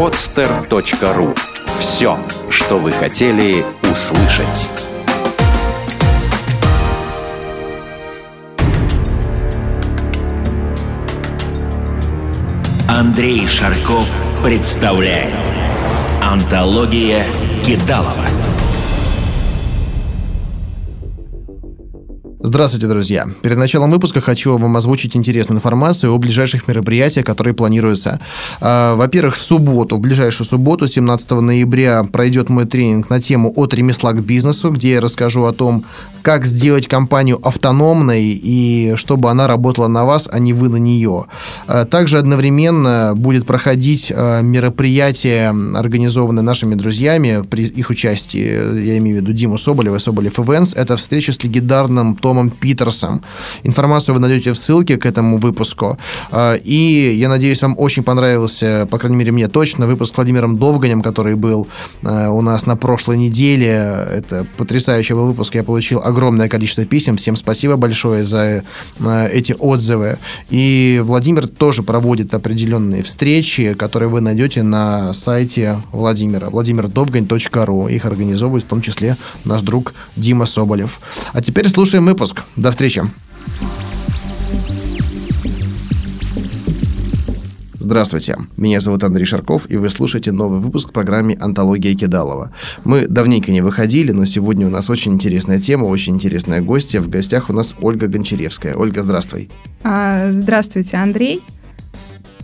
podster.ru. Все, что вы хотели услышать. Андрей Шарков представляет Антология Кидалова. Здравствуйте, друзья. Перед началом выпуска хочу вам озвучить интересную информацию о ближайших мероприятиях, которые планируются. А, во-первых, в субботу, в ближайшую субботу, 17 ноября, пройдет мой тренинг на тему «От ремесла к бизнесу», где я расскажу о том, как сделать компанию автономной и чтобы она работала на вас, а не вы на нее. А, также одновременно будет проходить а, мероприятие, организованное нашими друзьями при их участии, я имею в виду Диму Соболева и Соболев Events. Это встреча с легендарным Томом Томом Питерсом. Информацию вы найдете в ссылке к этому выпуску. А, и я надеюсь, вам очень понравился, по крайней мере, мне точно, выпуск с Владимиром Довганем, который был а, у нас на прошлой неделе. Это потрясающий был выпуск. Я получил огромное количество писем. Всем спасибо большое за а, эти отзывы. И Владимир тоже проводит определенные встречи, которые вы найдете на сайте Владимира, владимирдовгань.ру. Их организовывает в том числе наш друг Дима Соболев. А теперь слушаем выпуск выпуск. До встречи. Здравствуйте, меня зовут Андрей Шарков, и вы слушаете новый выпуск программы «Антология Кидалова». Мы давненько не выходили, но сегодня у нас очень интересная тема, очень интересная гостья. В гостях у нас Ольга Гончаревская. Ольга, здравствуй. А, здравствуйте, Андрей.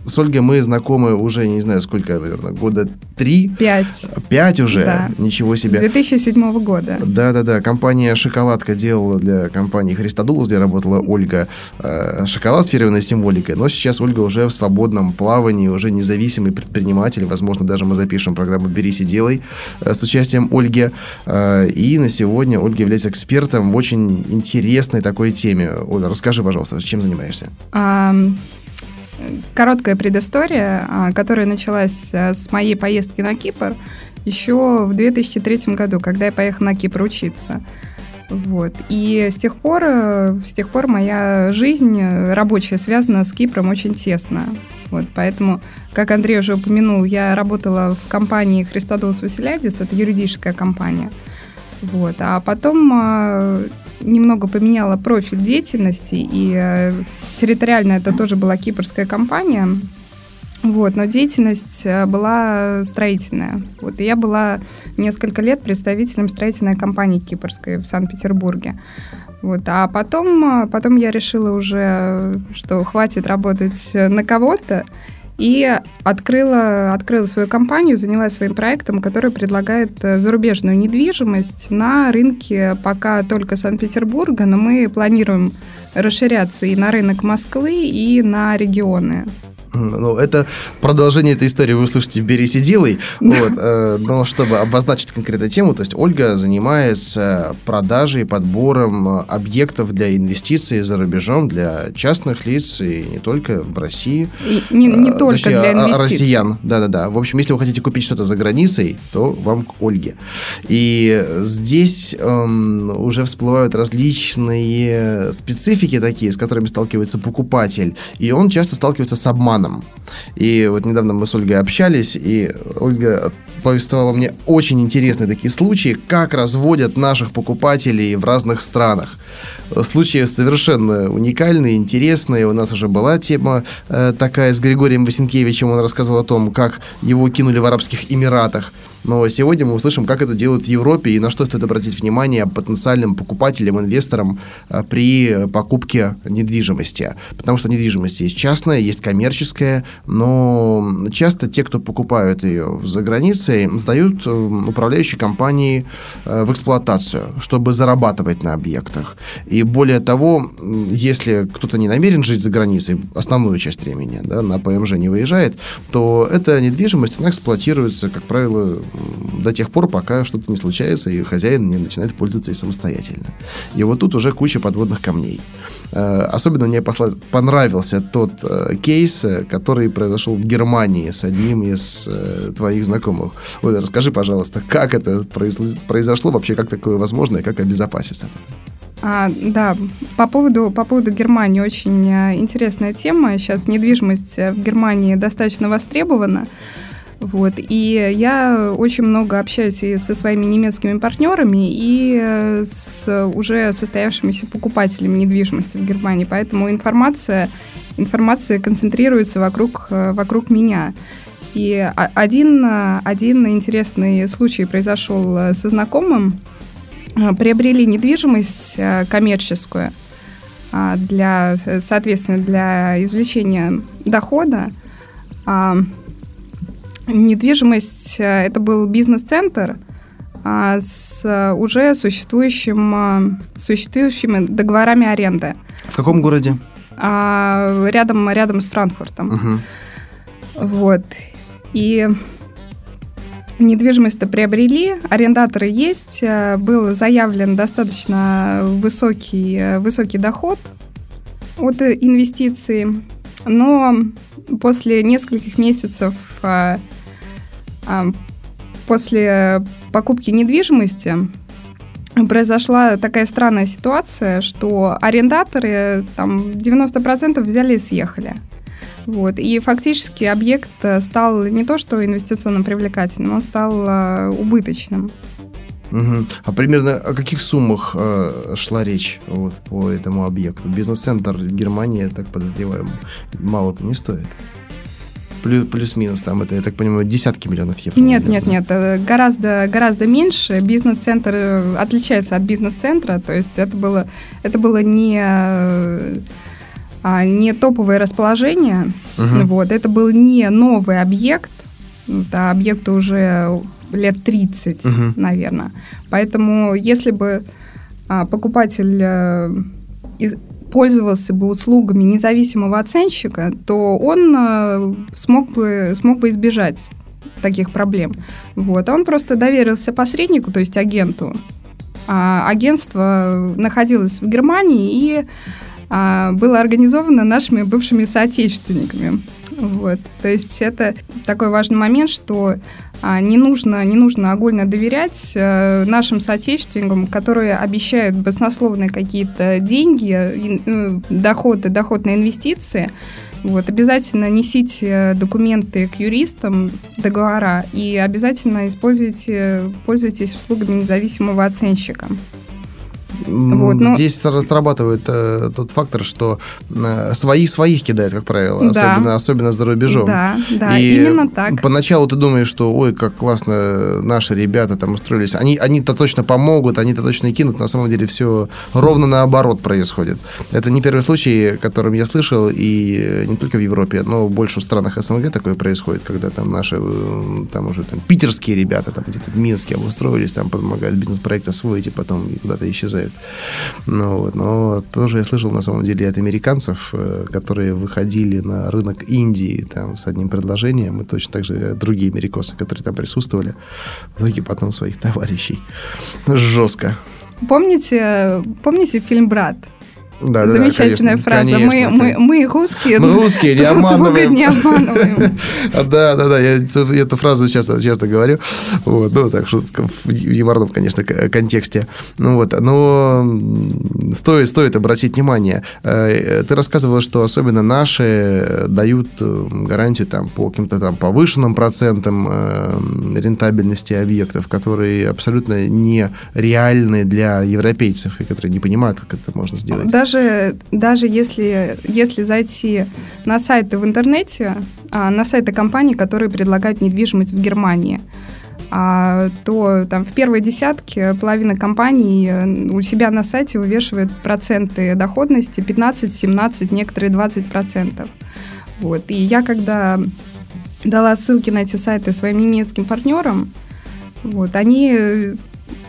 С Ольгой мы знакомы уже, не знаю, сколько, наверное, года три? Пять. Пять уже? Да. Ничего себе. С 2007 года. Да-да-да. Компания «Шоколадка» делала для компании «Христодулус», где работала Ольга, э, шоколад с фирменной символикой. Но сейчас Ольга уже в свободном плавании, уже независимый предприниматель. Возможно, даже мы запишем программу «Берись и делай» э, с участием Ольги. Э, и на сегодня Ольга является экспертом в очень интересной такой теме. Оля, расскажи, пожалуйста, чем занимаешься? А, короткая предыстория, а, которая началась э, с моей поездки на Кипр еще в 2003 году, когда я поехала на Кипр учиться. Вот. И с тех пор, э, с тех пор моя жизнь э, рабочая связана с Кипром очень тесно. Вот, поэтому, как Андрей уже упомянул, я работала в компании Христодолос Василядис, это юридическая компания. Вот. А потом немного поменяла профиль деятельности, и э, территориально это тоже была кипрская компания, вот, но деятельность э, была строительная. Вот, и я была несколько лет представителем строительной компании кипрской в Санкт-Петербурге. Вот, а потом, э, потом я решила уже, что хватит работать на кого-то, и открыла, открыла свою компанию, занялась своим проектом, который предлагает э, зарубежную недвижимость на рынке пока только Санкт-Петербурга, но мы планируем расширяться и на рынок Москвы, и на регионы. Ну, это продолжение этой истории вы услышите в «Бери, сиделой». Вот, э, но чтобы обозначить конкретную тему, то есть Ольга занимается продажей, подбором э, объектов для инвестиций за рубежом для частных лиц и не только в России. И не, не э, только точнее, для инвестиций. Россиян, да-да-да. В общем, если вы хотите купить что-то за границей, то вам к Ольге. И здесь эм, уже всплывают различные специфики такие, с которыми сталкивается покупатель. И он часто сталкивается с обманом романом. И вот недавно мы с Ольгой общались, и Ольга повествовала мне очень интересные такие случаи, как разводят наших покупателей в разных странах. Случаи совершенно уникальные, интересные. У нас уже была тема э, такая с Григорием Васенкевичем. Он рассказывал о том, как его кинули в Арабских Эмиратах. Но сегодня мы услышим, как это делают в Европе и на что стоит обратить внимание потенциальным покупателям, инвесторам а, при покупке недвижимости. Потому что недвижимость есть частная, есть коммерческая, но часто те, кто покупают ее за границей, сдают э, управляющей компании э, в эксплуатацию, чтобы зарабатывать на объектах. И более того, если кто-то не намерен жить за границей основную часть времени, да, на ПМЖ не выезжает, то эта недвижимость, она эксплуатируется, как правило, до тех пор, пока что-то не случается, и хозяин не начинает пользоваться и самостоятельно. И вот тут уже куча подводных камней. Э, особенно мне понравился тот э, кейс, э, который произошел в Германии с одним из твоих знакомых. Вот, расскажи, пожалуйста, как это произошло, вообще как такое возможно, и как обезопаситься? А, да, по поводу, по поводу Германии очень интересная тема. Сейчас недвижимость в Германии достаточно востребована. Вот. И я очень много общаюсь и со своими немецкими партнерами, и э, с уже состоявшимися покупателями недвижимости в Германии. Поэтому информация, информация концентрируется вокруг, э, вокруг меня. И один, один интересный случай произошел э, со знакомым. Приобрели недвижимость коммерческую для, соответственно, для извлечения дохода. Недвижимость э, это был бизнес-центр а, с уже существующим, а, существующими договорами аренды. В каком городе? А, рядом, рядом с Франкфуртом. Угу. Вот. И недвижимость-то приобрели, арендаторы есть, э, был заявлен достаточно высокий, э, высокий доход от инвестиций, но после нескольких месяцев после покупки недвижимости произошла такая странная ситуация, что арендаторы там 90% взяли и съехали. Вот. И фактически объект стал не то что инвестиционно привлекательным, он стал э, убыточным. Угу. А примерно о каких суммах э, шла речь вот, по этому объекту? Бизнес-центр Германии, я так подозреваю, мало-то не стоит плюс-минус, там это, я так понимаю, десятки миллионов евро. Нет, наверное. нет, нет, э, гораздо, гораздо меньше. Бизнес-центр э, отличается от бизнес-центра, то есть это было, это было не, э, а, не топовое расположение, угу. вот, это был не новый объект, это объекту уже лет 30, угу. наверное. Поэтому если бы а, покупатель из, пользовался бы услугами независимого оценщика, то он э, смог бы, смог бы избежать таких проблем. Вот. А он просто доверился посреднику, то есть агенту. А агентство находилось в Германии и а, было организовано нашими бывшими соотечественниками. Вот. То есть это такой важный момент, что не нужно, не нужно огульно доверять э, нашим соотечественникам, которые обещают баснословные какие-то деньги, э, доходы, доход на инвестиции. Вот, обязательно несите документы к юристам, договора, и обязательно используйте, пользуйтесь услугами независимого оценщика. Вот, но... Здесь срабатывает э, тот фактор, что э, свои своих кидают, как правило, да. особенно, особенно за рубежом. Да, да, и именно так. Поначалу ты думаешь, что ой, как классно наши ребята там устроились. Они, они-то точно помогут, они-то точно кинут. На самом деле все ровно наоборот происходит. Это не первый случай, которым я слышал, и не только в Европе, но в больших странах СНГ такое происходит, когда там наши, э, там уже там питерские ребята, там где-то в Минске обустроились, там помогают бизнес-проект освоить, и потом куда-то исчезают работает. Ну, вот. Но тоже я слышал, на самом деле, от американцев, э, которые выходили на рынок Индии там, с одним предложением, и точно так же другие америкосы, которые там присутствовали, в итоге потом своих товарищей. Жестко. Помните, помните фильм «Брат»? Да, Замечательная да, фраза. Конечно, мы, мы, мы русские. Мы русские, не обманываем. не обманываем. Да, да, да, я эту фразу часто, часто говорю. Вот, ну, так, шутка в юморном, конечно, контексте. Ну, вот, но стоит, стоит обратить внимание. Э, ты рассказывала, что особенно наши дают э, гарантию там, по каким-то там повышенным процентам э, рентабельности объектов, которые абсолютно не реальны для европейцев и которые не понимают, как это можно сделать даже, даже если, если зайти на сайты в интернете, а, на сайты компаний, которые предлагают недвижимость в Германии, а, то там в первой десятке половина компаний э, у себя на сайте вывешивает проценты доходности 15, 17, некоторые 20 процентов. Вот. И я когда дала ссылки на эти сайты своим немецким партнерам, вот, они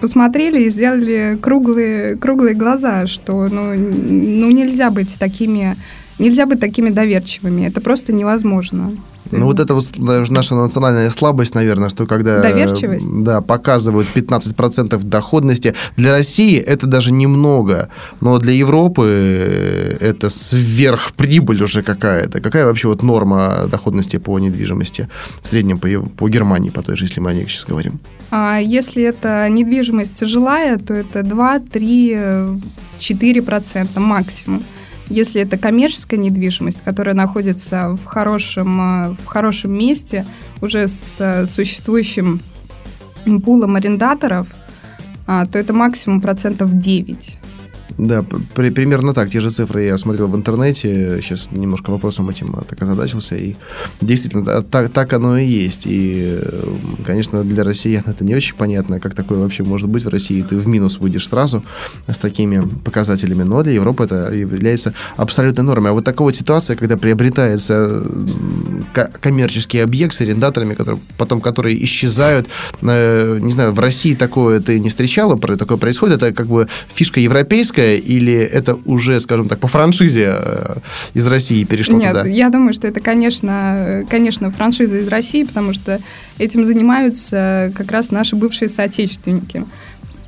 посмотрели и сделали круглые, круглые глаза, что ну, ну нельзя быть такими, нельзя быть такими доверчивыми. Это просто невозможно. Ну, вот это вот наша национальная слабость, наверное, что когда Доверчивость? Да, показывают 15% доходности. Для России это даже немного, но для Европы это сверхприбыль уже какая-то. Какая вообще вот норма доходности по недвижимости в среднем по, по Германии, по той же, если мы о ней сейчас говорим? А если это недвижимость жилая, то это 2, 3, 4% максимум. Если это коммерческая недвижимость, которая находится в хорошем, э, в хорошем месте, уже с э, существующим пулом арендаторов, а, то это максимум процентов 9. Да, при, примерно так. Те же цифры я смотрел в интернете. Сейчас немножко вопросом этим так озадачился. И действительно, так, так оно и есть. И, конечно, для россиян это не очень понятно, как такое вообще может быть в России. Ты в минус выйдешь сразу с такими показателями. Но для Европы это является абсолютной нормой. А вот такая вот ситуация, когда приобретается коммерческий объект с арендаторами, которые, потом которые исчезают. Э, не знаю, в России такое ты не встречала, такое происходит. Это как бы фишка европейская, или это уже, скажем так, по франшизе э, из России перешло Нет, туда? я думаю, что это, конечно, конечно, франшиза из России, потому что этим занимаются как раз наши бывшие соотечественники.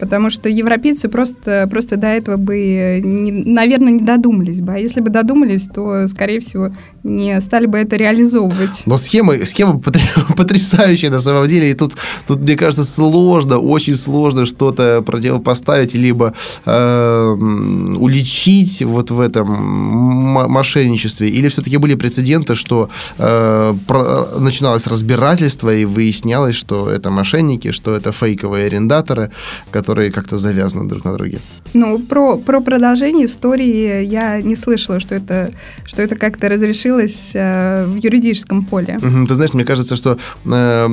Потому что европейцы просто, просто до этого бы, не, наверное, не додумались бы. А если бы додумались, то, скорее всего, не стали бы это реализовывать. Но схема, схема потрясающая на самом деле. И тут, тут мне кажется, сложно, очень сложно что-то противопоставить, либо э, уличить вот в этом мошенничестве. Или все-таки были прецеденты, что э, про, начиналось разбирательство и выяснялось, что это мошенники, что это фейковые арендаторы, которые которые как-то завязаны друг на друге. Ну, про, про продолжение истории я не слышала, что это, что это как-то разрешилось э, в юридическом поле. Угу, ты знаешь, мне кажется, что э,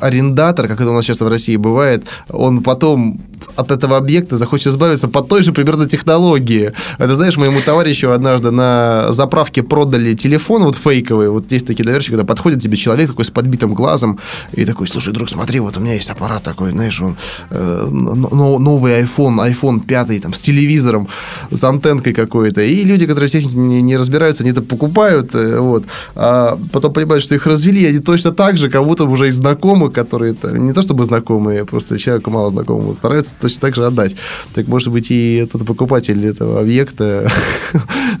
арендатор, как это у нас часто в России бывает, он потом от этого объекта захочет избавиться по той же примерно технологии. Это, знаешь, моему товарищу однажды на заправке продали телефон вот фейковый. Вот есть такие доверчики, когда подходит тебе человек такой с подбитым глазом и такой, слушай, друг, смотри, вот у меня есть аппарат такой, знаешь, он э, новый iPhone, iPhone 5 там, с телевизором, с антенкой какой-то. И люди, которые в технике не, не разбираются, они это покупают, э, вот, а потом понимают, что их развели, они точно так же, кому-то уже из знакомых, которые не то чтобы знакомые, просто человеку мало знакомого, стараются точно так же отдать. Так может быть и этот покупатель этого объекта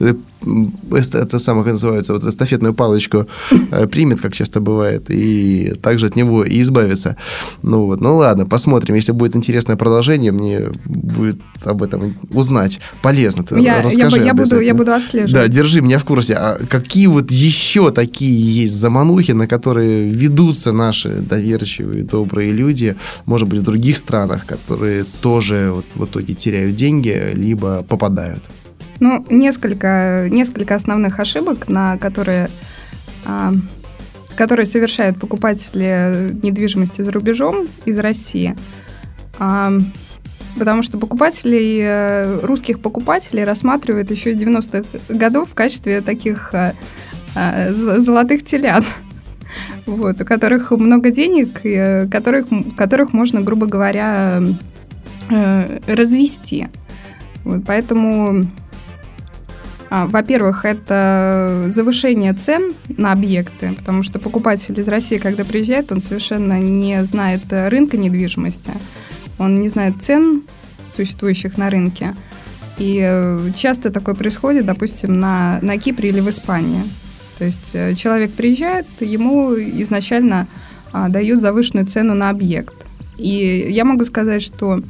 это самое, как называется, вот эстафетную палочку э, примет, как часто бывает, и также от него и избавится. Ну вот, ну ладно, посмотрим. Если будет интересное продолжение, мне будет об этом узнать. Полезно. Ты я, расскажи я, я, буду, я буду отслеживать. Да, держи меня в курсе. А какие вот еще такие есть заманухи, на которые ведутся наши доверчивые, добрые люди, может быть, в других странах, которые тоже вот в итоге теряют деньги, либо попадают? Ну, несколько, несколько основных ошибок, на которые, а, которые совершают покупатели недвижимости за рубежом из России. А, потому что покупателей, э, русских покупателей рассматривают еще из 90-х годов в качестве таких а, а, золотых телят. Вот, у которых много денег, и которых, которых можно, грубо говоря, э, развести. Вот, поэтому а, во-первых, это завышение цен на объекты, потому что покупатель из России, когда приезжает, он совершенно не знает рынка недвижимости, он не знает цен, существующих на рынке. И э, часто такое происходит, допустим, на, на Кипре или в Испании. То есть э, человек приезжает, ему изначально а, дают завышенную цену на объект. И я могу сказать, что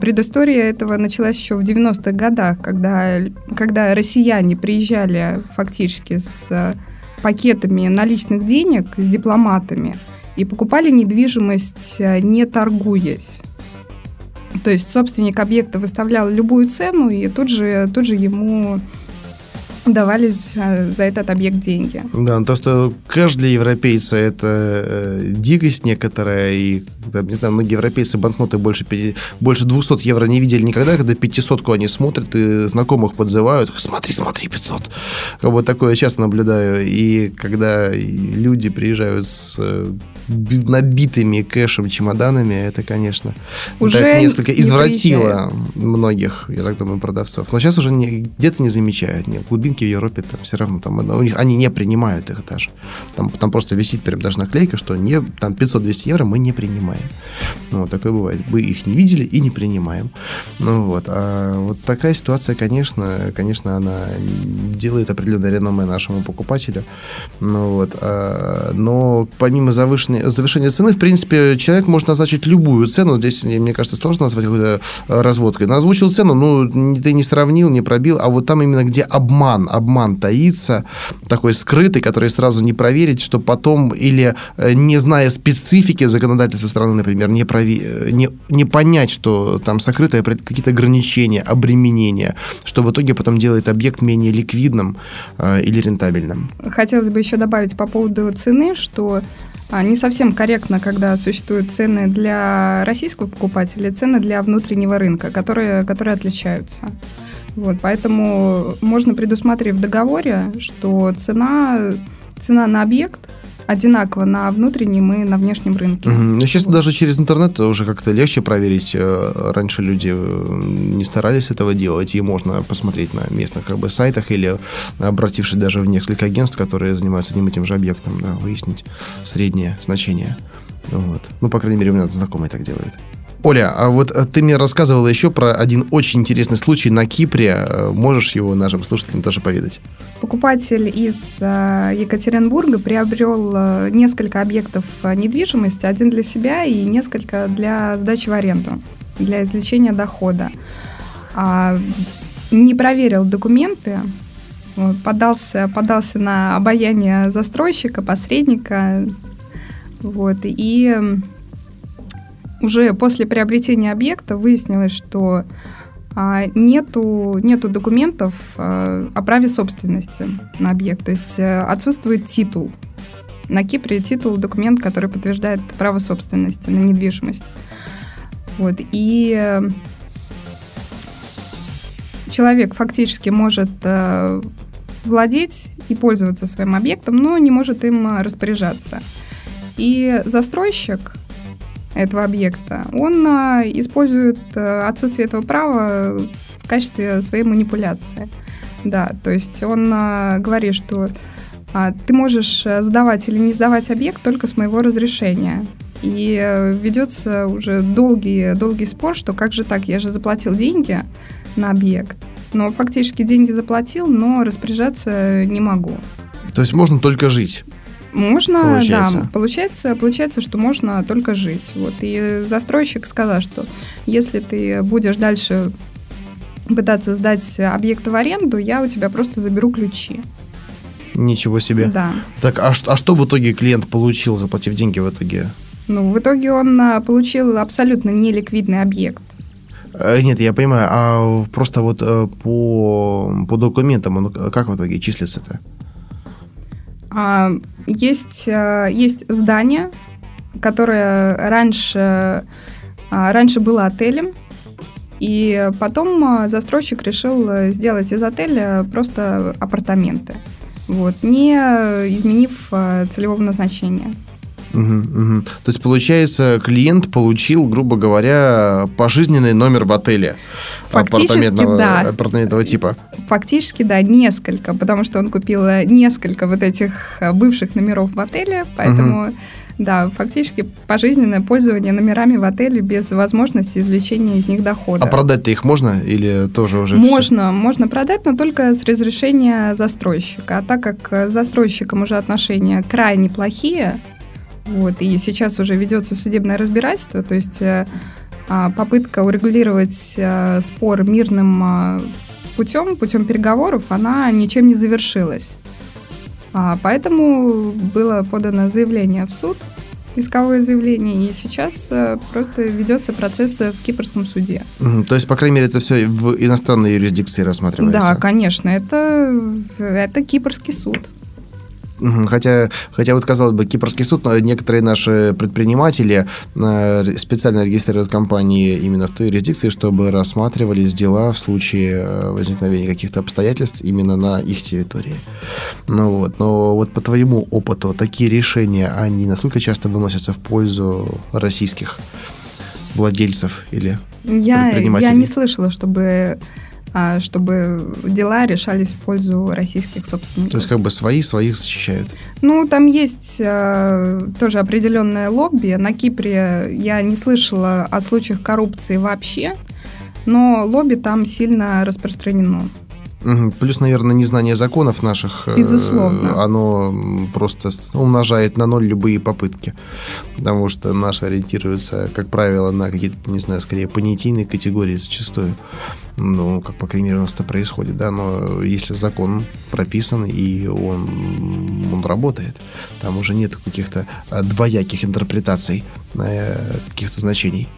предыстория этого началась еще в 90-х годах, когда, когда россияне приезжали фактически с э, пакетами наличных денег, с дипломатами, и покупали недвижимость, э, не торгуясь. То есть собственник объекта выставлял любую цену, и тут же, тут же ему давали за этот объект деньги. Да, то, что кэш для европейца это э, дикость некоторая, и, не знаю, многие европейцы банкноты больше, 5, больше 200 евро не видели никогда, когда 500 они смотрят и знакомых подзывают, смотри, смотри, 500. Как бы такое часто наблюдаю, и когда люди приезжают с э, набитыми кэшем, чемоданами, это, конечно, уже так несколько не извратило приезжает. многих, я так думаю, продавцов. Но сейчас уже где-то не замечают, нет, глубин рынке в Европе там все равно там у них они не принимают их даже. Там, там просто висит прям даже наклейка, что не, там 500-200 евро мы не принимаем. Ну, вот такое бывает. Вы их не видели и не принимаем. Ну вот. А вот такая ситуация, конечно, конечно, она делает определенное реноме нашему покупателю. Ну вот. А, но помимо завышенной завышение, завышение цены, в принципе, человек может назначить любую цену. Здесь, мне кажется, сложно назвать какой-то э, разводкой. Но озвучил цену, ну, ты не сравнил, не пробил, а вот там именно где обман, обман таится, такой скрытый, который сразу не проверить, что потом или э, не зная специфики законодательства страны, например, не, прови... Э, не, не понять, что там сокрытые какие-то ограничения, обременения, что в итоге потом делает объект менее ликвидным э, или рентабельным. Хотелось бы еще добавить по поводу цены, что а, не совсем корректно, когда существуют цены для российского покупателя, цены для внутреннего рынка, которые, которые отличаются. Вот, поэтому можно предусмотреть в договоре, что цена, цена на объект одинаково на внутреннем и на внешнем рынке. Ну, сейчас вот. даже через интернет уже как-то легче проверить. Э, раньше люди э, не старались этого делать, и можно посмотреть на местных как бы, сайтах или обратившись даже в несколько агентств, которые занимаются одним и тем же объектом, да, выяснить среднее значение. Вот. Ну, по крайней мере, у меня знакомые так делают. Оля, а вот э, ты мне рассказывала еще про один очень интересный случай на Кипре. Э, можешь его нашим слушателям тоже поведать? Покупатель из э, Екатеринбурга приобрел несколько объектов недвижимости, один для себя и несколько для сдачи в аренду, для извлечения дохода. А, не проверил документы, подался, подался на обаяние застройщика, посредника, вот, и уже после приобретения объекта выяснилось, что а, нету, нету документов а, о праве собственности на объект, то есть а, отсутствует титул. На Кипре титул – документ, который подтверждает право собственности на недвижимость. Вот, и э, человек фактически может э, владеть и пользоваться своим объектом, но не может им распоряжаться. И застройщик – этого объекта, он а, использует а, отсутствие этого права в качестве своей манипуляции. Да, то есть он а, говорит, что ты можешь сдавать или не сдавать объект только с моего разрешения. И э, ведется уже долгий, долгий спор, что как же так, я же заплатил деньги на объект, но фактически деньги заплатил, но распоряжаться не могу. То есть можно только жить? Можно, получается. да, получается, получается, что можно только жить. Вот. И застройщик сказал, что если ты будешь дальше пытаться сдать объект в аренду, я у тебя просто заберу ключи. Ничего себе. Да. Так, а, а что в итоге клиент получил, заплатив деньги в итоге? Ну, в итоге он а, получил абсолютно неликвидный объект. Э, нет, я понимаю, а просто вот э, по, по документам он как в итоге числится-то? А, есть, э, есть здание, которое раньше, а, раньше было отелем, и потом а, застройщик решил сделать из отеля просто апартаменты, вот, не изменив целевого назначения. Угу, угу. То есть, получается, клиент получил, грубо говоря, пожизненный номер в отеле апартаментного, да. апартаментного типа. Фактически, да, несколько, потому что он купил несколько вот этих бывших номеров в отеле, поэтому... Угу. Да, фактически пожизненное пользование номерами в отеле без возможности извлечения из них дохода. А продать-то их можно или тоже уже? Можно, все? можно продать, но только с разрешения застройщика. А так как с застройщиком уже отношения крайне плохие, вот, и сейчас уже ведется судебное разбирательство, то есть э, а, попытка урегулировать э, спор мирным а, путем, путем переговоров, она ничем не завершилась. А, поэтому было подано заявление в суд, исковое заявление, и сейчас э, просто ведется процесс в кипрском суде. То есть, по крайней мере, это все в иностранной юрисдикции рассматривается? Да, конечно, это, это кипрский суд. Хотя, хотя вот, казалось бы, Кипрский суд, некоторые наши предприниматели э, специально регистрируют компании именно в той юрисдикции, чтобы рассматривались дела в случае э, возникновения каких-то обстоятельств именно на их территории. Ну вот, но вот по твоему опыту такие решения, они насколько часто выносятся в пользу российских владельцев или я, предпринимателей? Я не слышала, чтобы чтобы дела решались в пользу российских собственников. То есть как бы свои своих защищают? Ну, там есть э, тоже определенное лобби. На Кипре я не слышала о случаях коррупции вообще, но лобби там сильно распространено. Плюс, наверное, незнание законов наших. Э, Безусловно. Оно просто умножает на ноль любые попытки. Потому что наши ориентируются, как правило, на какие-то, не знаю, скорее понятийные категории зачастую. Ну, как, по крайней мере, у нас это происходит, да, но если закон прописан и он, он работает, там уже нет каких-то э, двояких интерпретаций э, каких-то значений.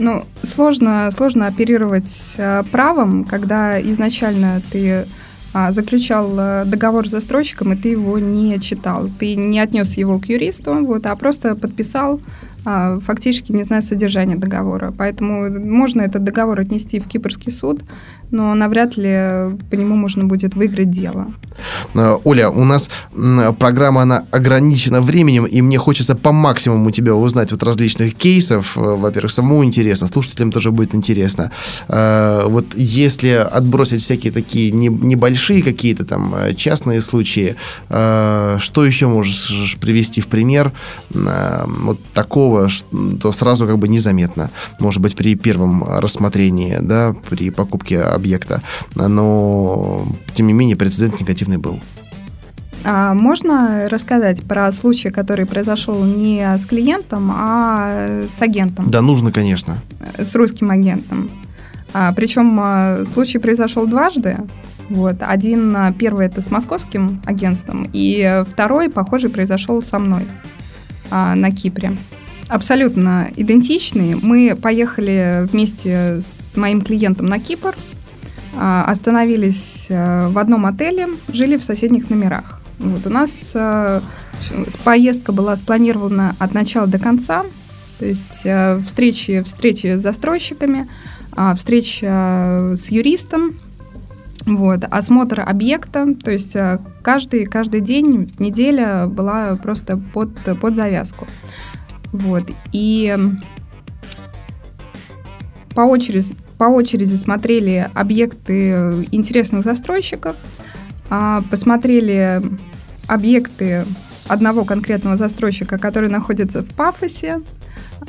Ну, сложно, сложно оперировать э, правом, когда изначально ты а, заключал э, договор с застройщиком, и ты его не читал. Ты не отнес его к юристу, вот, а просто подписал а, фактически не зная содержания договора. Поэтому можно этот договор отнести в Кипрский суд, но навряд ли по нему можно будет выиграть дело. Э, Оля, у нас программа, она ограничена временем, и мне хочется по максимуму тебя узнать вот различных кейсов. Э, во-первых, самому интересно, слушателям тоже будет интересно. Э, вот если отбросить всякие такие небольшие какие-то там частные случаи, что еще можешь привести в пример вот такого, что сразу как бы незаметно, может быть, при первом рассмотрении, да, при покупке объекта, но, тем не менее, прецедент негативный был. А можно рассказать про случай, который произошел не с клиентом, а с агентом? Да, нужно, конечно. С русским агентом. А, причем а, случай произошел дважды. Вот. Один, а, первый это с московским агентством, и второй, похожий, произошел со мной а, на Кипре. Абсолютно идентичные. Мы поехали вместе с моим клиентом на Кипр, остановились э, в одном отеле, жили в соседних номерах. Вот у нас э, поездка была спланирована от начала до конца, то есть э, встречи, встречи с застройщиками, а, встреча с юристом, вот, осмотр объекта, то есть каждый, каждый день, неделя была просто под, под завязку. Вот, и по очереди, по очереди смотрели объекты интересных застройщиков, а, посмотрели объекты одного конкретного застройщика, который находится в Пафосе,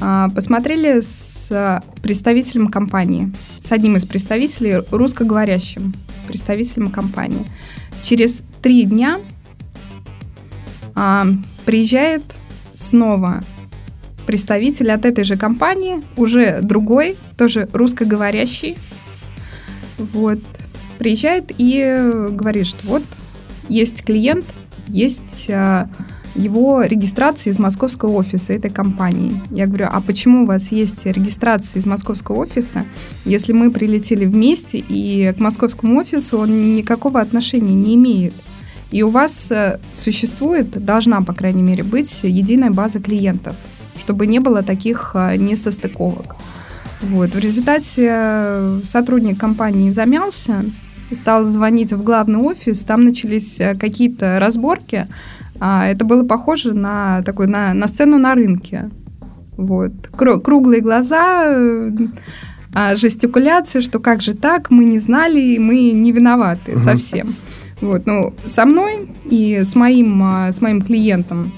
а, посмотрели с представителем компании, с одним из представителей, русскоговорящим представителем компании. Через три дня а, приезжает снова представитель от этой же компании, уже другой, тоже русскоговорящий, вот, приезжает и говорит, что вот есть клиент, есть а, его регистрация из московского офиса этой компании. Я говорю, а почему у вас есть регистрация из московского офиса, если мы прилетели вместе, и к московскому офису он никакого отношения не имеет? И у вас э, существует, должна, по крайней мере, быть единая база клиентов чтобы не было таких а, несостыковок. Вот. В результате э, сотрудник компании замялся, стал звонить в главный офис, там начались э, какие-то разборки. А, это было похоже на, такой, на, на сцену на рынке. Вот. Круглые глаза, э, а, жестикуляция, что как же так, мы не знали, мы не виноваты угу. совсем. Вот, ну, со мной и с моим, с моим клиентом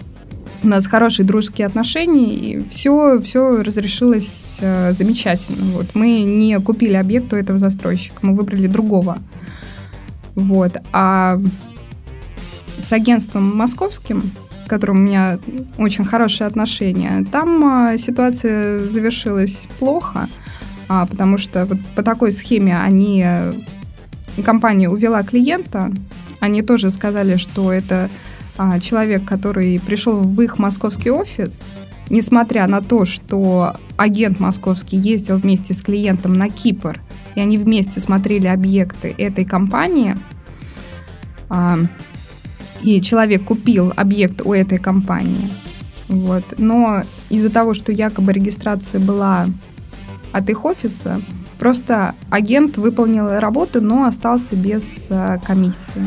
у нас хорошие дружеские отношения, и все, все разрешилось э, замечательно. Вот. Мы не купили объект у этого застройщика, мы выбрали другого. Вот. А с агентством московским, с которым у меня очень хорошие отношения, там э, ситуация завершилась плохо, а, потому что вот по такой схеме они компания увела клиента, они тоже сказали, что это а, человек, который пришел в их московский офис, несмотря на то, что агент московский ездил вместе с клиентом на Кипр, и они вместе смотрели объекты этой компании, а, и человек купил объект у этой компании, вот, но из-за того, что якобы регистрация была от их офиса, просто агент выполнил работу, но остался без а, комиссии.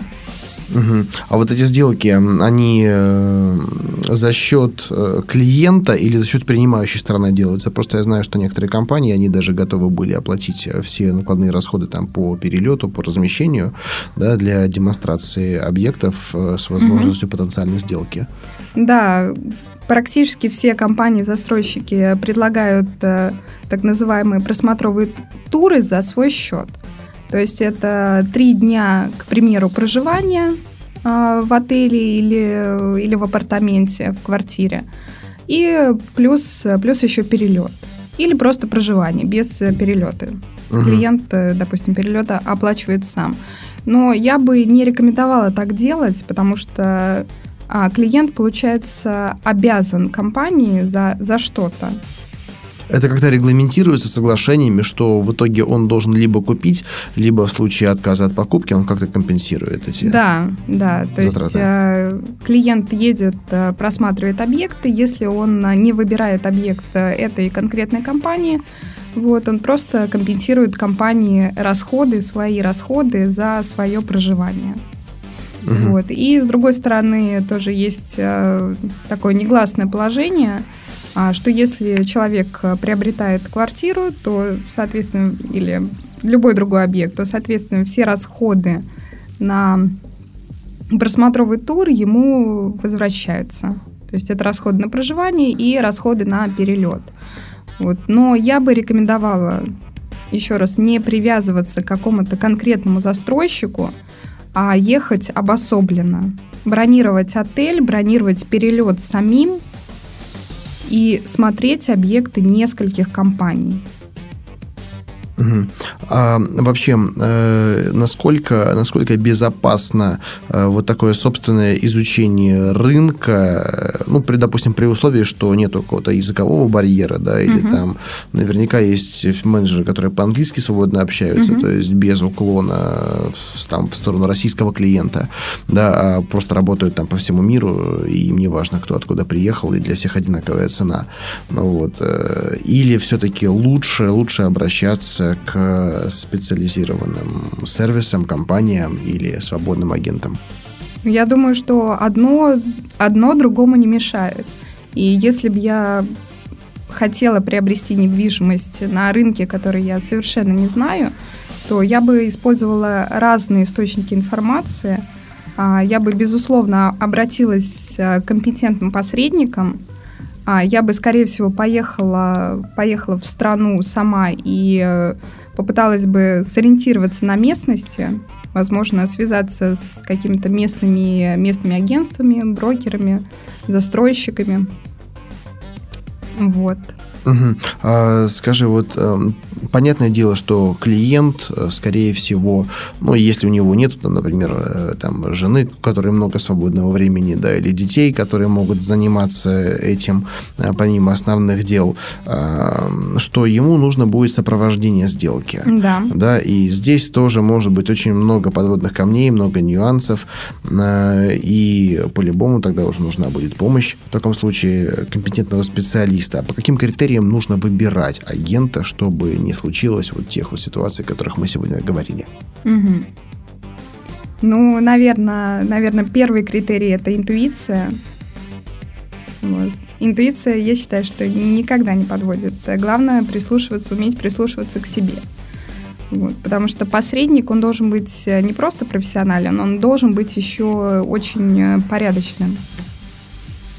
Угу. А вот эти сделки, они э, за счет э, клиента или за счет принимающей стороны делаются? Просто я знаю, что некоторые компании, они даже готовы были оплатить э, все накладные расходы там, по перелету, по размещению да, для демонстрации объектов с возможностью угу. потенциальной сделки. Да, практически все компании-застройщики предлагают так называемые просмотровые туры за свой счет. То есть это три дня, к примеру, проживания э, в отеле или, или в апартаменте, в квартире. И плюс, плюс еще перелет. Или просто проживание без перелета. Угу. Клиент, допустим, перелета оплачивает сам. Но я бы не рекомендовала так делать, потому что а, клиент, получается, обязан компании за, за что-то. Это как-то регламентируется соглашениями, что в итоге он должен либо купить, либо в случае отказа от покупки он как-то компенсирует эти Да, да. То затраты. есть э, клиент едет, э, просматривает объекты. Если он не выбирает объект э, этой конкретной компании, вот, он просто компенсирует компании расходы, свои расходы за свое проживание. Угу. Вот. И с другой стороны, тоже есть э, такое негласное положение, э, что если человек приобретает квартиру, то, соответственно, или любой другой объект, то, соответственно, все расходы на просмотровый тур ему возвращаются. То есть это расходы на проживание и расходы на перелет. Вот. Но я бы рекомендовала еще раз не привязываться к какому-то конкретному застройщику, а ехать обособленно. Бронировать отель, бронировать перелет самим и смотреть объекты нескольких компаний. Угу. А вообще, э, насколько, насколько безопасно э, вот такое собственное изучение рынка, э, ну, при, допустим, при условии, что нет какого-то языкового барьера, да, или угу. там наверняка есть менеджеры, которые по-английски свободно общаются, угу. то есть без уклона в, там, в сторону российского клиента, да, а просто работают там по всему миру, и им не важно, кто откуда приехал, и для всех одинаковая цена. Вот. Э, или все-таки лучше, лучше обращаться к специализированным сервисам, компаниям или свободным агентам? Я думаю, что одно, одно другому не мешает. И если бы я хотела приобрести недвижимость на рынке, который я совершенно не знаю, то я бы использовала разные источники информации. А, я бы, безусловно, обратилась к компетентным посредникам, а, я бы, скорее всего, поехала, поехала в страну сама и э, попыталась бы сориентироваться на местности, возможно, связаться с какими-то местными, местными агентствами, брокерами, застройщиками. Вот. Угу. А, скажи, вот э, понятное дело, что клиент, э, скорее всего, ну, если у него нет, там, например, э, там, жены, у которой много свободного времени, да, или детей, которые могут заниматься этим э, помимо основных дел, э, что ему нужно будет сопровождение сделки. Да. Да, и здесь тоже может быть очень много подводных камней, много нюансов, и по-любому тогда уже нужна будет помощь в таком случае компетентного специалиста. А по каким критериям критериям нужно выбирать агента, чтобы не случилось вот тех вот ситуаций, о которых мы сегодня говорили? Угу. Ну, наверное, наверное, первый критерий это интуиция. Вот. Интуиция, я считаю, что никогда не подводит. Главное прислушиваться, уметь прислушиваться к себе. Вот, потому что посредник, он должен быть не просто профессионален, он должен быть еще очень порядочным.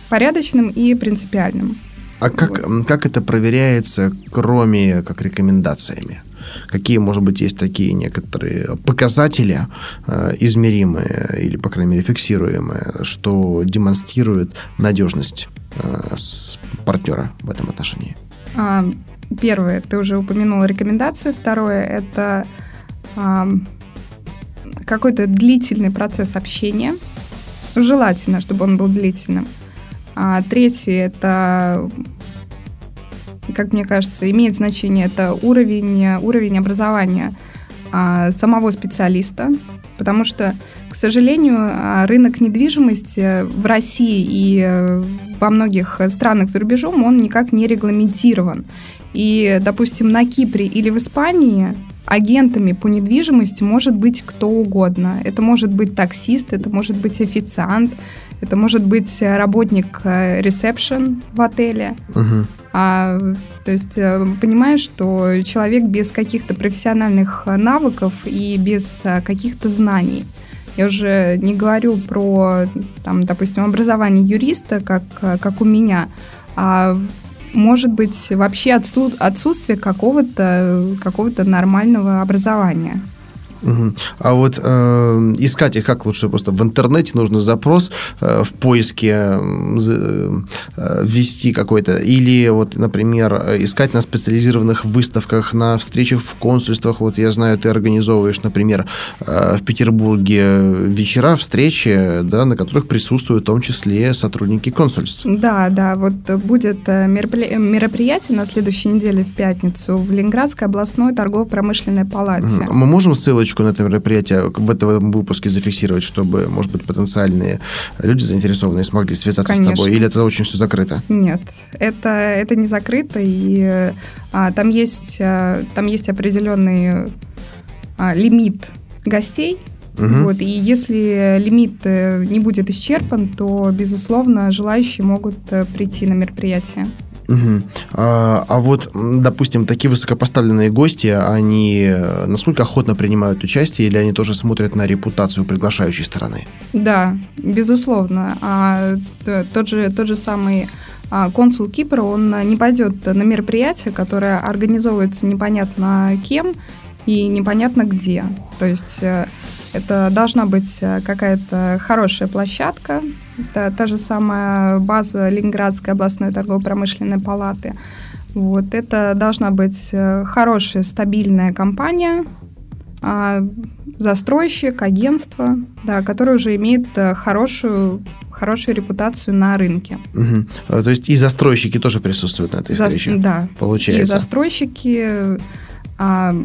Порядочным и принципиальным. А как, как это проверяется, кроме как рекомендациями? Какие, может быть, есть такие некоторые показатели э, измеримые или, по крайней мере, фиксируемые, что демонстрирует надежность э, партнера в этом отношении? А, первое, ты уже упомянула рекомендации. Второе, это а, какой-то длительный процесс общения. Желательно, чтобы он был длительным. А третье – это, как мне кажется, имеет значение, это уровень, уровень образования а, самого специалиста, потому что, к сожалению, рынок недвижимости в России и во многих странах за рубежом, он никак не регламентирован. И, допустим, на Кипре или в Испании агентами по недвижимости может быть кто угодно. Это может быть таксист, это может быть официант, это может быть работник ресепшн в отеле. Угу. А, то есть э, понимаешь, что человек без каких-то профессиональных навыков и без э, каких-то знаний. Я уже не говорю про, там, допустим, образование юриста, как, как у меня, а может быть вообще отсутствие какого-то какого нормального образования. Угу. А вот э, искать их как лучше? Просто в интернете нужно запрос э, в поиске э, ввести какой-то, или вот, например, искать на специализированных выставках, на встречах в консульствах. Вот я знаю, ты организовываешь, например, э, в Петербурге вечера, встречи, да, на которых присутствуют в том числе сотрудники консульств. Да, да, вот будет э, мероприятие на следующей неделе в пятницу в Ленинградской областной торгово-промышленной палате. Мы можем ссылочку ссылочку на это мероприятие в этом выпуске зафиксировать, чтобы, может быть, потенциальные люди заинтересованные смогли связаться Конечно. с тобой? Или это очень все закрыто? Нет, это, это не закрыто, и а, там, есть, а, там есть определенный а, лимит гостей, Угу. Вот, и если лимит э, не будет исчерпан, то, безусловно, желающие могут э, прийти на мероприятие. Угу. А, а вот, допустим, такие высокопоставленные гости, они э, насколько охотно принимают участие, или они тоже смотрят на репутацию приглашающей стороны? Да, безусловно. А тот же, тот же самый а, консул Кипра, он не пойдет на мероприятие, которое организовывается непонятно кем и непонятно где. То есть э, это должна быть э, какая-то хорошая площадка, это та же самая база Ленинградской областной торгово-промышленной палаты. Вот. Это должна быть э, хорошая, стабильная компания, а, застройщик, агентство, да, которое уже имеет э, хорошую, хорошую репутацию на рынке. Угу. То есть и застройщики тоже присутствуют на этой Зас... встрече? Да. Получается. И застройщики, а,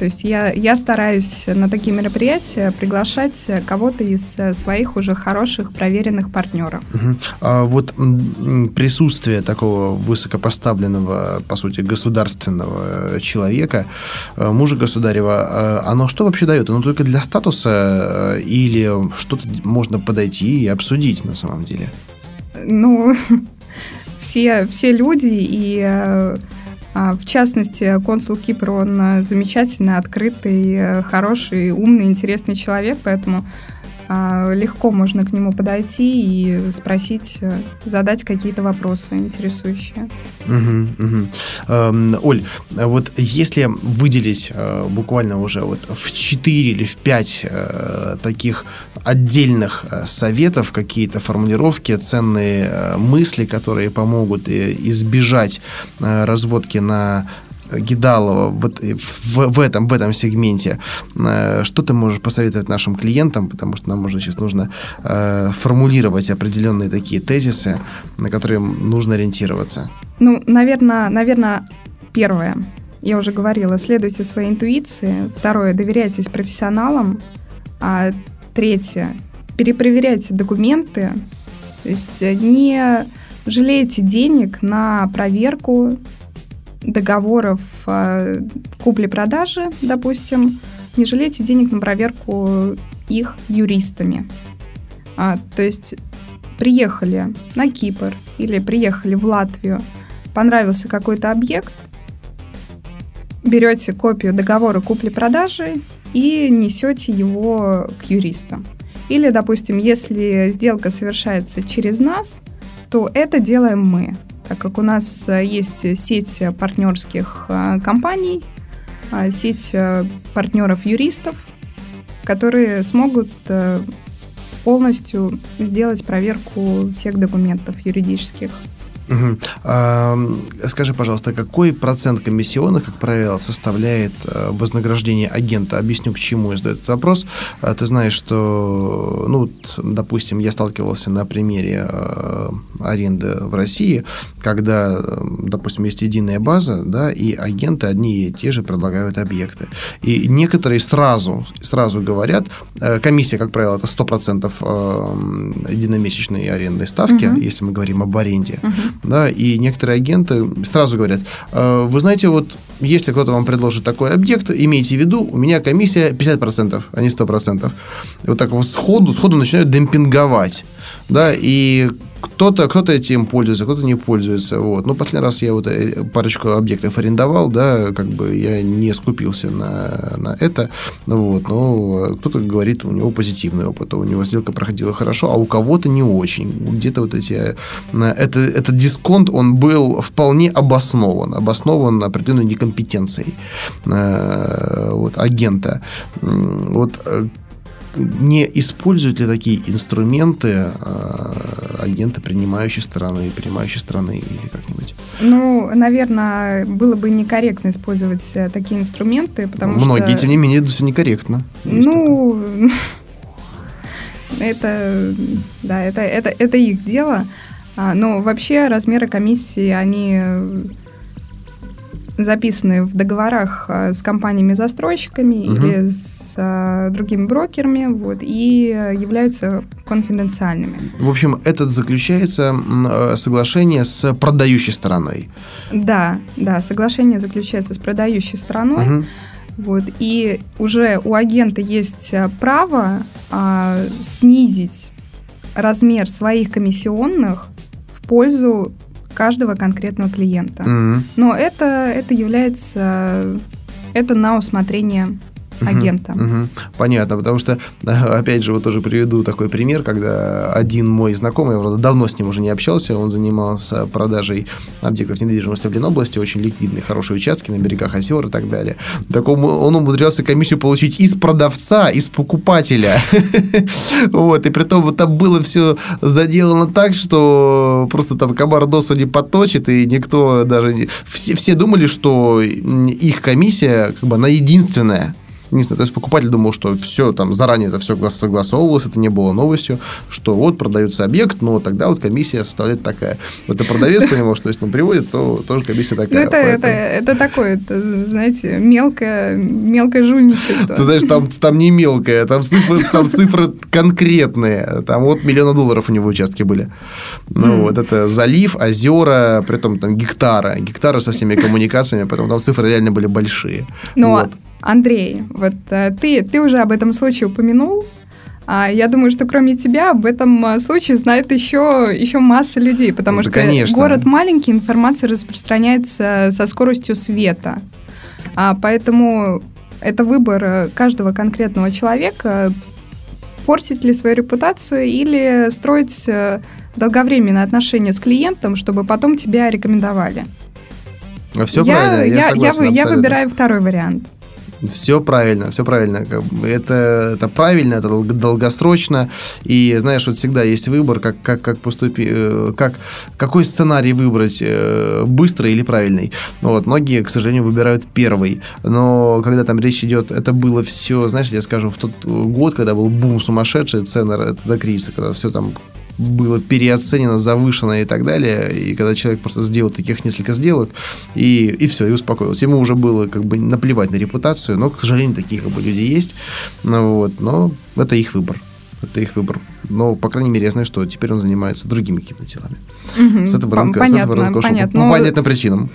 то есть я, я стараюсь на такие мероприятия приглашать кого-то из э, своих уже хороших, проверенных партнеров. Угу. А вот присутствие такого высокопоставленного, по сути, государственного человека, э, мужа государева, э, оно что вообще дает? Оно только для статуса или что-то можно подойти и обсудить на самом деле? Ну, все, все люди и в частности, консул Кипра, он э, замечательный, открытый, э, хороший, умный, интересный человек, поэтому а, легко можно к нему подойти и спросить, э, задать какие-то вопросы интересующие. Угу, угу. Эм, Оль, вот если выделить э, буквально уже вот в 4 или в 5 э, таких отдельных э, советов, какие-то формулировки, ценные э, мысли, которые помогут э, избежать разводки на Гидалова вот в, в, этом, в этом сегменте. Что ты можешь посоветовать нашим клиентам, потому что нам уже сейчас нужно формулировать определенные такие тезисы, на которые нужно ориентироваться? Ну, наверное, наверное, первое. Я уже говорила, следуйте своей интуиции. Второе, доверяйтесь профессионалам. А третье, перепроверяйте документы. То есть не жалейте денег на проверку договоров э, купли-продажи, допустим, не жалейте денег на проверку их юристами. А, то есть приехали на Кипр или приехали в Латвию, понравился какой-то объект, берете копию договора купли-продажи и несете его к юристам. Или, допустим, если сделка совершается через нас, то это делаем мы так как у нас э, есть сеть партнерских э, компаний, э, сеть партнеров-юристов, которые смогут полностью сделать проверку всех документов юридических. Угу. А, скажи, пожалуйста, какой процент комиссионных, как правило, составляет э, вознаграждение агента? Объясню, к чему я задаю этот вопрос. А, ты знаешь, что, ну, допустим, я сталкивался на примере э, аренды в России, когда, допустим, есть единая база, да, и агенты одни и те же предлагают объекты. И некоторые сразу, сразу говорят, э, комиссия, как правило, это 100% единомесячной арендной ставки, угу. если мы говорим об аренде. Угу да, и некоторые агенты сразу говорят, «Э, вы знаете, вот если кто-то вам предложит такой объект, имейте в виду, у меня комиссия 50%, а не 100%. И вот так вот сходу, сходу начинают демпинговать. Да, и кто-то кто этим пользуется, кто-то не пользуется. Вот. Ну, последний раз я вот э, парочку объектов арендовал, да, как бы я не скупился на, на это. Вот. Но кто-то говорит, у него позитивный опыт, у него сделка проходила хорошо, а у кого-то не очень. Где-то вот эти... Э, это, этот дисконт, он был вполне обоснован. Обоснован определенной некомпетенцией э, вот, агента. Вот не используют ли такие инструменты э, агенты принимающей стороны, принимающей страны или как-нибудь? Ну, наверное, было бы некорректно использовать э, такие инструменты, потому Многие, что... Многие, тем не менее, это все некорректно. Ну, это, да, это, это, это их дело. А, но вообще размеры комиссии, они записаны в договорах э, с компаниями-застройщиками угу. или с а, другими брокерами, вот, и являются конфиденциальными. В общем, это заключается э, соглашение с продающей стороной. Да, да, соглашение заключается с продающей стороной. Угу. Вот, и уже у агента есть право а, снизить размер своих комиссионных в пользу каждого конкретного клиента. Mm-hmm. Но это, это является, это на усмотрение агента. Угу, угу. Понятно, потому что, опять же, вот тоже приведу такой пример, когда один мой знакомый, я правда, давно с ним уже не общался, он занимался продажей объектов недвижимости в Ленобласти, очень ликвидные, хорошие участки на берегах озер и так далее. Так он, он умудрялся комиссию получить из продавца, из покупателя. Вот, и при том там было все заделано так, что просто там комар носу не подточит, и никто даже... Все думали, что их комиссия как бы она единственная не знаю, то есть покупатель думал, что все там заранее это все согласовывалось, это не было новостью, что вот продается объект, но тогда вот комиссия составляет такая. Вот и продавец понимал, что если он приводит, то тоже комиссия такая. Ну, это, это, это такое, это, знаете, мелкое, мелкое жульничество. Ты знаешь, там, там не мелкое, там цифры, там цифры конкретные. Там вот миллиона долларов у него участки были. Ну, mm. вот это залив, озера, при том там гектара, гектары со всеми коммуникациями, поэтому там цифры реально были большие. Ну, вот. Андрей, вот э, ты, ты уже об этом случае упомянул. А я думаю, что кроме тебя об этом э, случае знает еще, еще масса людей, потому да, что конечно. город маленький, информация распространяется со скоростью света. А поэтому это выбор э, каждого конкретного человека, портить ли свою репутацию или строить долговременные отношения с клиентом, чтобы потом тебя рекомендовали. Все я, правильно, я, я, согласен, я, я выбираю второй вариант. Все правильно, все правильно. Это, это правильно, это долгосрочно. И знаешь, вот всегда есть выбор, как, как, как поступить, э, как, какой сценарий выбрать, э, быстрый или правильный. Вот, многие, к сожалению, выбирают первый. Но когда там речь идет, это было все, знаешь, я скажу, в тот год, когда был бум сумасшедший, цены до кризиса, когда все там было переоценено, завышено и так далее. И когда человек просто сделал таких несколько сделок, и, и все, и успокоился. Ему уже было как бы наплевать на репутацию, но, к сожалению, такие как бы люди есть. Ну, вот, но это их выбор. Это их выбор. Но, по крайней мере, я знаю, что теперь он занимается другими какими-то делами. Угу, с этого рынка, понятно, с этого рынка понятно. Ушел. По, по понятным причинам.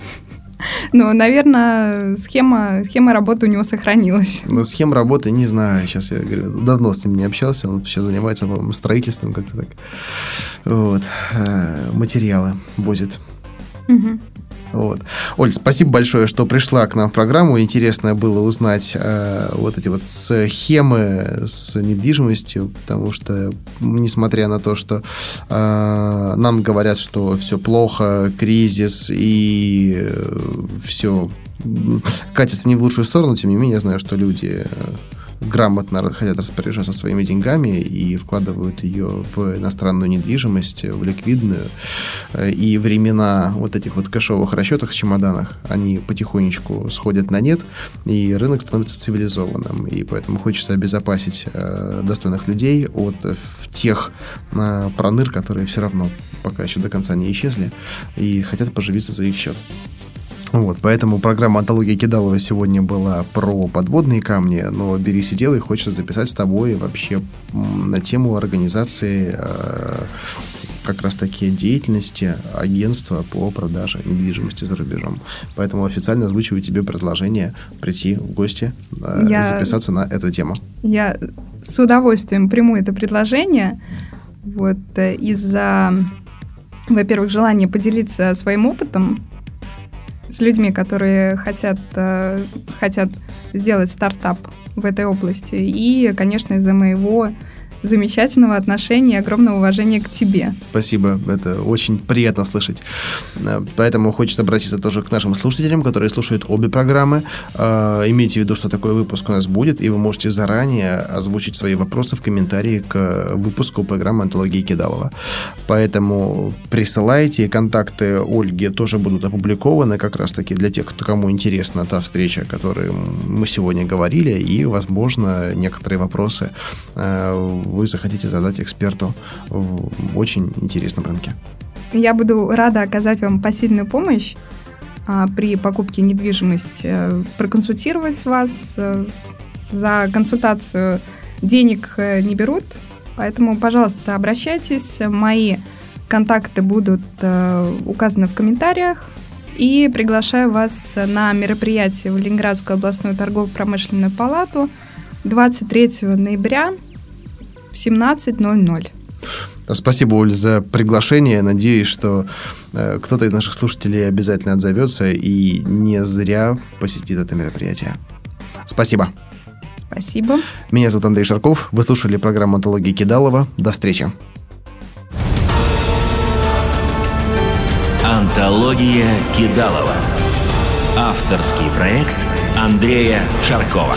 Ну, наверное, схема, схема работы у него сохранилась. Ну, схема работы, не знаю, сейчас я говорю, давно с ним не общался, он сейчас занимается, по строительством как-то так. Вот. Э, материалы возит. Угу. Вот. Оль, спасибо большое, что пришла к нам в программу. Интересно было узнать э, вот эти вот схемы с недвижимостью, потому что, несмотря на то, что э, нам говорят, что все плохо, кризис и э, все катится не в лучшую сторону, тем не менее, я знаю, что люди э, грамотно хотят распоряжаться своими деньгами и вкладывают ее в иностранную недвижимость, в ликвидную. Э, и времена вот этих вот кэшовых расчетов в чемоданах, они потихонечку сходят на нет, и рынок становится цивилизованным. И поэтому хочется обезопасить э, достойных людей от тех э, проныр, которые все равно пока еще до конца не исчезли и хотят поживиться за их счет. Вот, поэтому программа «Антология Кидалова» сегодня была про подводные камни, но «Бери, сидел» и хочется записать с тобой вообще на тему организации э, как раз таки деятельности агентства по продаже недвижимости за рубежом. Поэтому официально озвучиваю тебе предложение прийти в гости, э, я, записаться на эту тему. Я с удовольствием приму это предложение. Вот э, из-за, во-первых, желания поделиться своим опытом с людьми, которые хотят, э, хотят сделать стартап в этой области. И, конечно, из-за моего замечательного отношения и огромного уважения к тебе. Спасибо, это очень приятно слышать. Э, поэтому хочется обратиться тоже к нашим слушателям, которые слушают обе программы. Э, имейте в виду, что такой выпуск у нас будет, и вы можете заранее озвучить свои вопросы в комментарии к выпуску программы «Антологии Кидалова». Поэтому присылайте, контакты Ольги тоже будут опубликованы как раз-таки для тех, кому интересна та встреча, о которой мы сегодня говорили, и, возможно, некоторые вопросы э, вы захотите задать эксперту в очень интересном рынке. Я буду рада оказать вам посильную помощь а, при покупке недвижимости, э, проконсультировать вас. Э, за консультацию денег э, не берут, поэтому, пожалуйста, обращайтесь. Мои контакты будут указаны в комментариях. И приглашаю вас на мероприятие в Ленинградскую областную торгово-промышленную палату 23 ноября в 17.00. Спасибо, Оль, за приглашение. Надеюсь, что э, кто-то из наших слушателей обязательно отзовется и не зря посетит это мероприятие. Спасибо. Спасибо. Меня зовут Андрей Шарков. Вы слушали программу «Антология Кидалова». До встречи. Антология Кидалова. Авторский проект Андрея Шаркова.